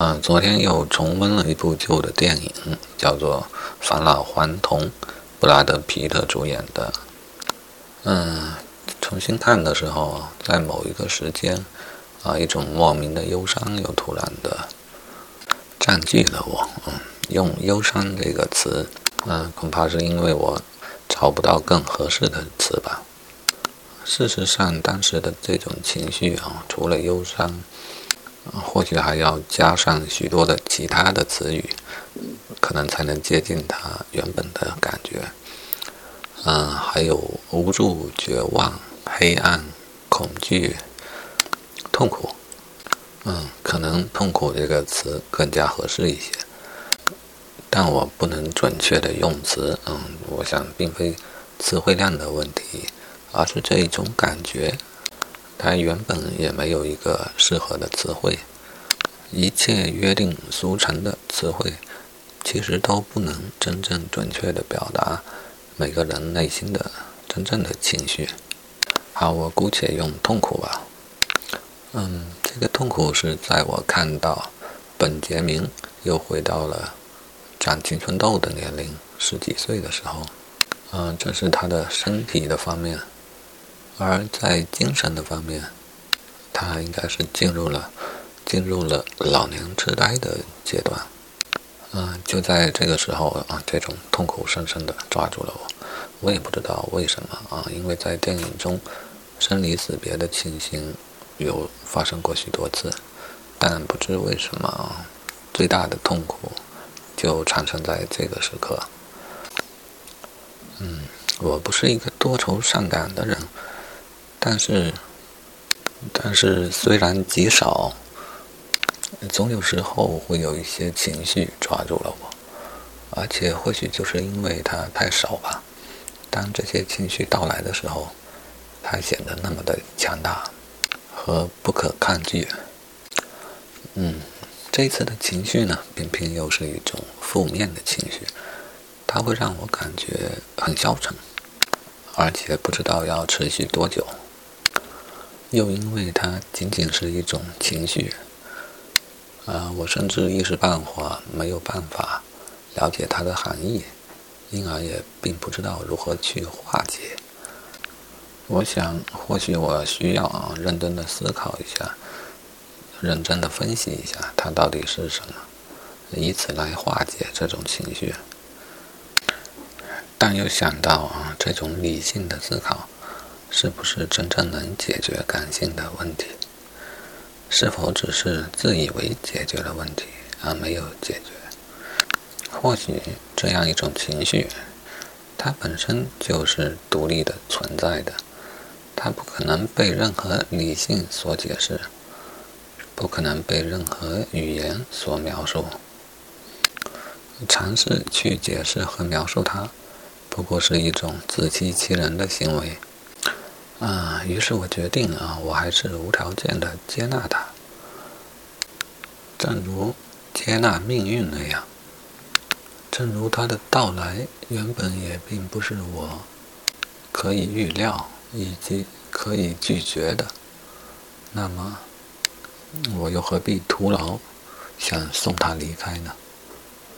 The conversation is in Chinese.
嗯，昨天又重温了一部旧的电影，叫做《返老还童》，布拉德·皮特主演的。嗯，重新看的时候，在某一个时间，啊，一种莫名的忧伤又突然的占据了我。嗯，用“忧伤”这个词，嗯，恐怕是因为我找不到更合适的词吧。事实上，当时的这种情绪啊，除了忧伤。或许还要加上许多的其他的词语，可能才能接近他原本的感觉。嗯，还有无助、绝望、黑暗、恐惧、痛苦。嗯，可能“痛苦”这个词更加合适一些，但我不能准确的用词。嗯，我想并非词汇量的问题，而是这一种感觉。他原本也没有一个适合的词汇，一切约定俗成的词汇，其实都不能真正准确地表达每个人内心的真正的情绪。好，我姑且用痛苦吧。嗯，这个痛苦是在我看到本杰明又回到了长青春痘的年龄，十几岁的时候。嗯，这是他的身体的方面。而在精神的方面，他应该是进入了进入了老年痴呆的阶段。嗯，就在这个时候啊，这种痛苦深深地抓住了我。我也不知道为什么啊，因为在电影中，生离死别的情形有发生过许多次，但不知为什么，最大的痛苦就产生在这个时刻。嗯，我不是一个多愁善感的人。但是，但是虽然极少，总有时候会有一些情绪抓住了我，而且或许就是因为它太少吧。当这些情绪到来的时候，它显得那么的强大和不可抗拒。嗯，这一次的情绪呢，偏偏又是一种负面的情绪，它会让我感觉很消沉，而且不知道要持续多久。又因为它仅仅是一种情绪，啊，我甚至一时半会没有办法了解它的含义，因而也并不知道如何去化解。我想，或许我需要，认真的思考一下，认真的分析一下它到底是什么，以此来化解这种情绪。但又想到啊，这种理性的思考。是不是真正能解决感性的问题？是否只是自以为解决了问题而没有解决？或许这样一种情绪，它本身就是独立的存在的，它不可能被任何理性所解释，不可能被任何语言所描述。尝试去解释和描述它，不过是一种自欺欺人的行为。啊，于是我决定啊，我还是无条件的接纳他，正如接纳命运那样，正如他的到来原本也并不是我可以预料以及可以拒绝的，那么我又何必徒劳想送他离开呢？